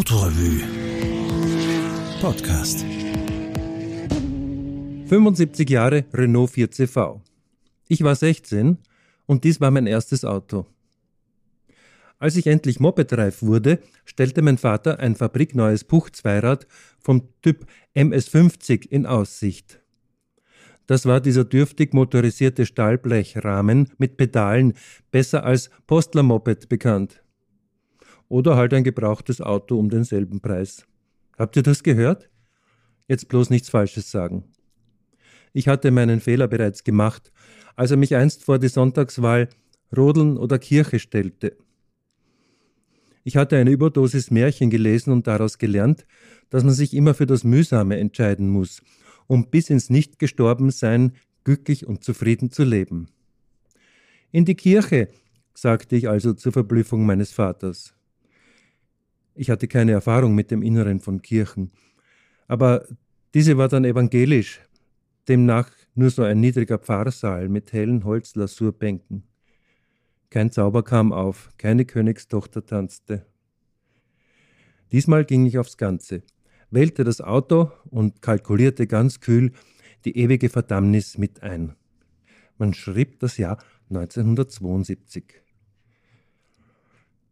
Autorevue Podcast 75 Jahre Renault 4CV. Ich war 16 und dies war mein erstes Auto. Als ich endlich mopedreif wurde, stellte mein Vater ein fabrikneues Puch-Zweirad vom Typ MS50 in Aussicht. Das war dieser dürftig motorisierte Stahlblechrahmen mit Pedalen, besser als Postlermoped bekannt oder halt ein gebrauchtes Auto um denselben Preis. Habt ihr das gehört? Jetzt bloß nichts Falsches sagen. Ich hatte meinen Fehler bereits gemacht, als er mich einst vor die Sonntagswahl Rodeln oder Kirche stellte. Ich hatte eine Überdosis Märchen gelesen und daraus gelernt, dass man sich immer für das Mühsame entscheiden muss, um bis ins Nicht-Gestorbensein glücklich und zufrieden zu leben. In die Kirche, sagte ich also zur Verblüffung meines Vaters. Ich hatte keine Erfahrung mit dem Inneren von Kirchen. Aber diese war dann evangelisch, demnach nur so ein niedriger Pfarrsaal mit hellen Holzlasurbänken. Kein Zauber kam auf, keine Königstochter tanzte. Diesmal ging ich aufs Ganze, wählte das Auto und kalkulierte ganz kühl die ewige Verdammnis mit ein. Man schrieb das Jahr 1972.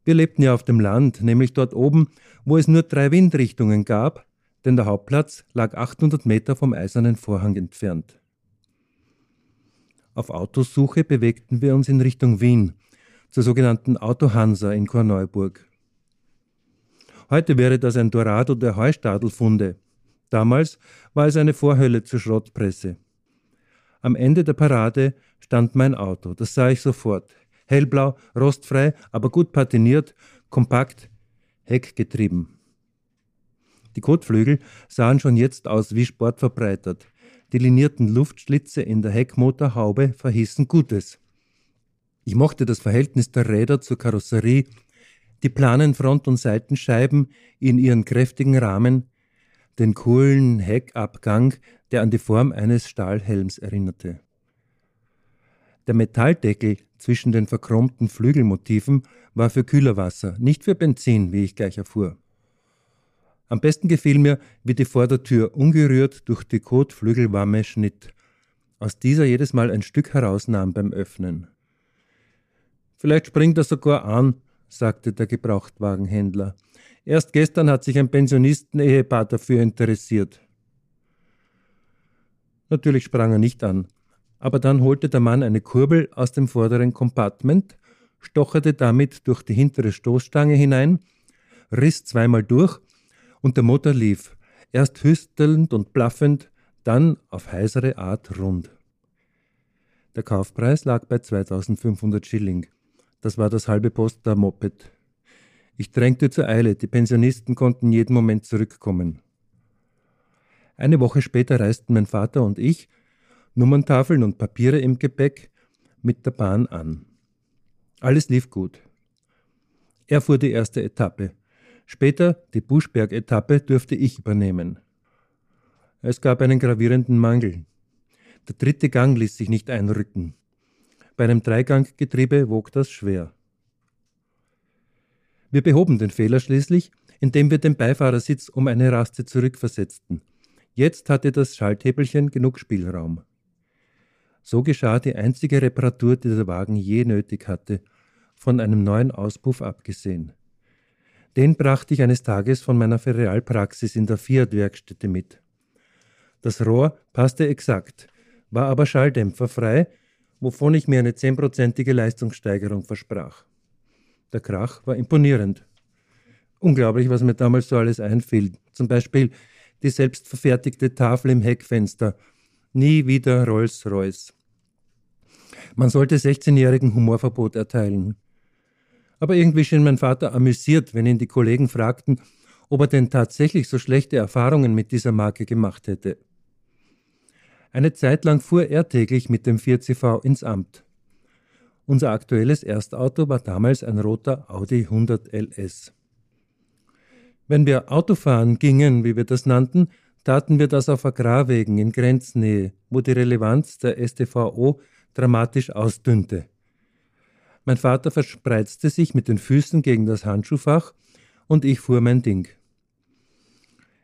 Wir lebten ja auf dem Land, nämlich dort oben, wo es nur drei Windrichtungen gab, denn der Hauptplatz lag 800 Meter vom eisernen Vorhang entfernt. Auf Autosuche bewegten wir uns in Richtung Wien, zur sogenannten Autohansa in Korneuburg. Heute wäre das ein Dorado der Heustadelfunde. Damals war es eine Vorhölle zur Schrottpresse. Am Ende der Parade stand mein Auto, das sah ich sofort hellblau, rostfrei, aber gut patiniert, kompakt, heckgetrieben. Die Kotflügel sahen schon jetzt aus wie sportverbreitert. Die linierten Luftschlitze in der Heckmotorhaube verhießen Gutes. Ich mochte das Verhältnis der Räder zur Karosserie, die planen Front- und Seitenscheiben in ihren kräftigen Rahmen, den coolen Heckabgang, der an die Form eines Stahlhelms erinnerte. Der Metalldeckel zwischen den verchromten Flügelmotiven war für Kühlerwasser, nicht für Benzin, wie ich gleich erfuhr. Am besten gefiel mir, wie die Vordertür ungerührt durch die Kotflügelwamme schnitt, aus dieser jedes Mal ein Stück herausnahm beim Öffnen. Vielleicht springt er sogar an, sagte der Gebrauchtwagenhändler. Erst gestern hat sich ein Pensionisten-Ehepaar dafür interessiert. Natürlich sprang er nicht an, aber dann holte der Mann eine Kurbel aus dem vorderen Compartment, stocherte damit durch die hintere Stoßstange hinein, riss zweimal durch und der Motor lief, erst hüstelnd und blaffend, dann auf heisere Art rund. Der Kaufpreis lag bei 2500 Schilling. Das war das halbe Post der Moped. Ich drängte zur Eile, die Pensionisten konnten jeden Moment zurückkommen. Eine Woche später reisten mein Vater und ich Nummerntafeln und Papiere im Gepäck mit der Bahn an. Alles lief gut. Er fuhr die erste Etappe. Später, die Buschberg-Etappe, dürfte ich übernehmen. Es gab einen gravierenden Mangel. Der dritte Gang ließ sich nicht einrücken. Bei einem Dreiganggetriebe wog das schwer. Wir behoben den Fehler schließlich, indem wir den Beifahrersitz um eine Raste zurückversetzten. Jetzt hatte das Schalthebelchen genug Spielraum. So geschah die einzige Reparatur, die der Wagen je nötig hatte, von einem neuen Auspuff abgesehen. Den brachte ich eines Tages von meiner Ferialpraxis in der Fiat-Werkstätte mit. Das Rohr passte exakt, war aber schalldämpferfrei, wovon ich mir eine zehnprozentige Leistungssteigerung versprach. Der Krach war imponierend. Unglaublich, was mir damals so alles einfiel. Zum Beispiel die selbstverfertigte Tafel im Heckfenster. Nie wieder Rolls-Royce. Man sollte 16-jährigen Humorverbot erteilen. Aber irgendwie schien mein Vater amüsiert, wenn ihn die Kollegen fragten, ob er denn tatsächlich so schlechte Erfahrungen mit dieser Marke gemacht hätte. Eine Zeit lang fuhr er täglich mit dem 4CV ins Amt. Unser aktuelles Erstauto war damals ein roter Audi 100 LS. Wenn wir Autofahren gingen, wie wir das nannten, taten wir das auf Agrarwegen in Grenznähe, wo die Relevanz der STVO dramatisch ausdünnte. Mein Vater verspreizte sich mit den Füßen gegen das Handschuhfach und ich fuhr mein Ding.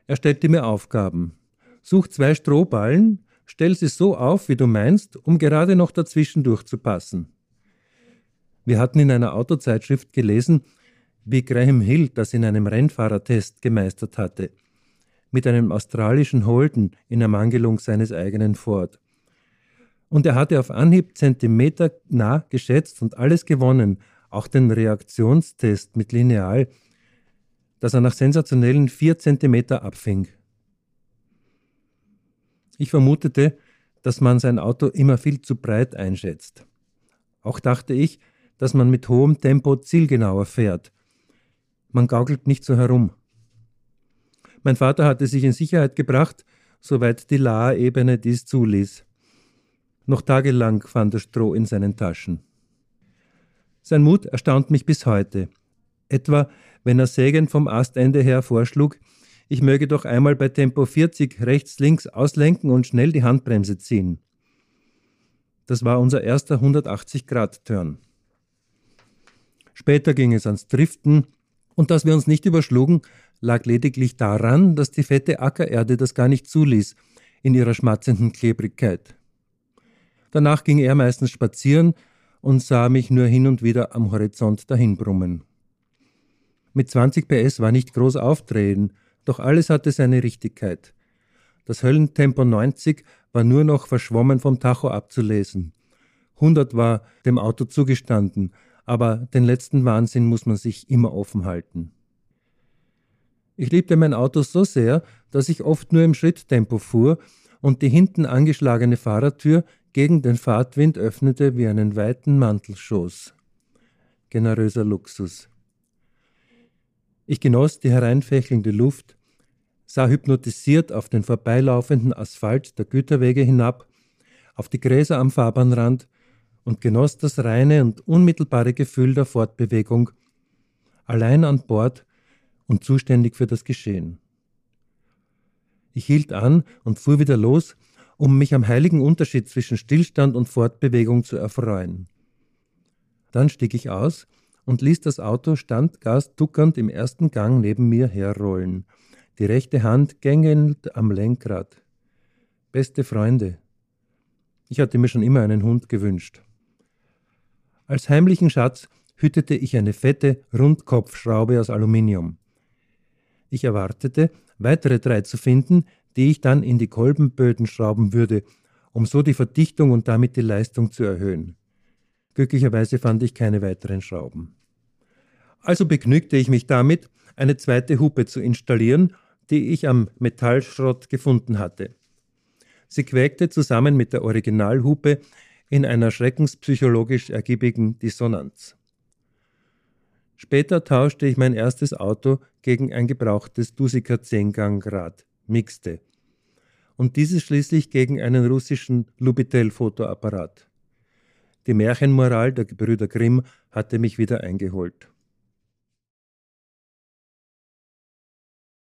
Er stellte mir Aufgaben. Such zwei Strohballen, stell sie so auf, wie du meinst, um gerade noch dazwischen durchzupassen. Wir hatten in einer Autozeitschrift gelesen, wie Graham Hill das in einem Rennfahrertest gemeistert hatte. Mit einem australischen Holden in Ermangelung seines eigenen Ford. Und er hatte auf Anhieb Zentimeter nah geschätzt und alles gewonnen, auch den Reaktionstest mit Lineal, das er nach sensationellen vier Zentimeter abfing. Ich vermutete, dass man sein Auto immer viel zu breit einschätzt. Auch dachte ich, dass man mit hohem Tempo zielgenauer fährt. Man gaukelt nicht so herum. Mein Vater hatte sich in Sicherheit gebracht, soweit die Lahe-Ebene dies zuließ. Noch tagelang fand er Stroh in seinen Taschen. Sein Mut erstaunt mich bis heute. Etwa, wenn er sägend vom Astende her vorschlug, ich möge doch einmal bei Tempo 40 rechts-links auslenken und schnell die Handbremse ziehen. Das war unser erster 180-Grad-Turn. Später ging es ans Driften, und dass wir uns nicht überschlugen, lag lediglich daran, dass die fette Ackererde das gar nicht zuließ, in ihrer schmatzenden Klebrigkeit. Danach ging er meistens spazieren und sah mich nur hin und wieder am Horizont dahinbrummen. Mit 20 PS war nicht groß aufdrehen, doch alles hatte seine Richtigkeit. Das Höllentempo 90 war nur noch verschwommen vom Tacho abzulesen. 100 war dem Auto zugestanden, aber den letzten Wahnsinn muss man sich immer offen halten. Ich liebte mein Auto so sehr, dass ich oft nur im Schritttempo fuhr und die hinten angeschlagene Fahrertür gegen den Fahrtwind öffnete wie einen weiten Mantelschoß. Generöser Luxus. Ich genoss die hereinfächelnde Luft, sah hypnotisiert auf den vorbeilaufenden Asphalt der Güterwege hinab, auf die Gräser am Fahrbahnrand und genoss das reine und unmittelbare Gefühl der Fortbewegung, allein an Bord und zuständig für das Geschehen. Ich hielt an und fuhr wieder los, um mich am heiligen Unterschied zwischen Stillstand und Fortbewegung zu erfreuen. Dann stieg ich aus und ließ das Auto standgasduckernd im ersten Gang neben mir herrollen, die rechte Hand gängelnd am Lenkrad. Beste Freunde. Ich hatte mir schon immer einen Hund gewünscht. Als heimlichen Schatz hütete ich eine fette Rundkopfschraube aus Aluminium. Ich erwartete, weitere drei zu finden, die ich dann in die Kolbenböden schrauben würde, um so die Verdichtung und damit die Leistung zu erhöhen. Glücklicherweise fand ich keine weiteren Schrauben. Also begnügte ich mich damit, eine zweite Hupe zu installieren, die ich am Metallschrott gefunden hatte. Sie quäkte zusammen mit der Originalhupe in einer schreckenspsychologisch ergiebigen Dissonanz. Später tauschte ich mein erstes Auto gegen ein gebrauchtes Dusika 10-Gang-Rad, mixte, und dieses schließlich gegen einen russischen Lubitel-Fotoapparat. Die Märchenmoral der Gebrüder Grimm hatte mich wieder eingeholt.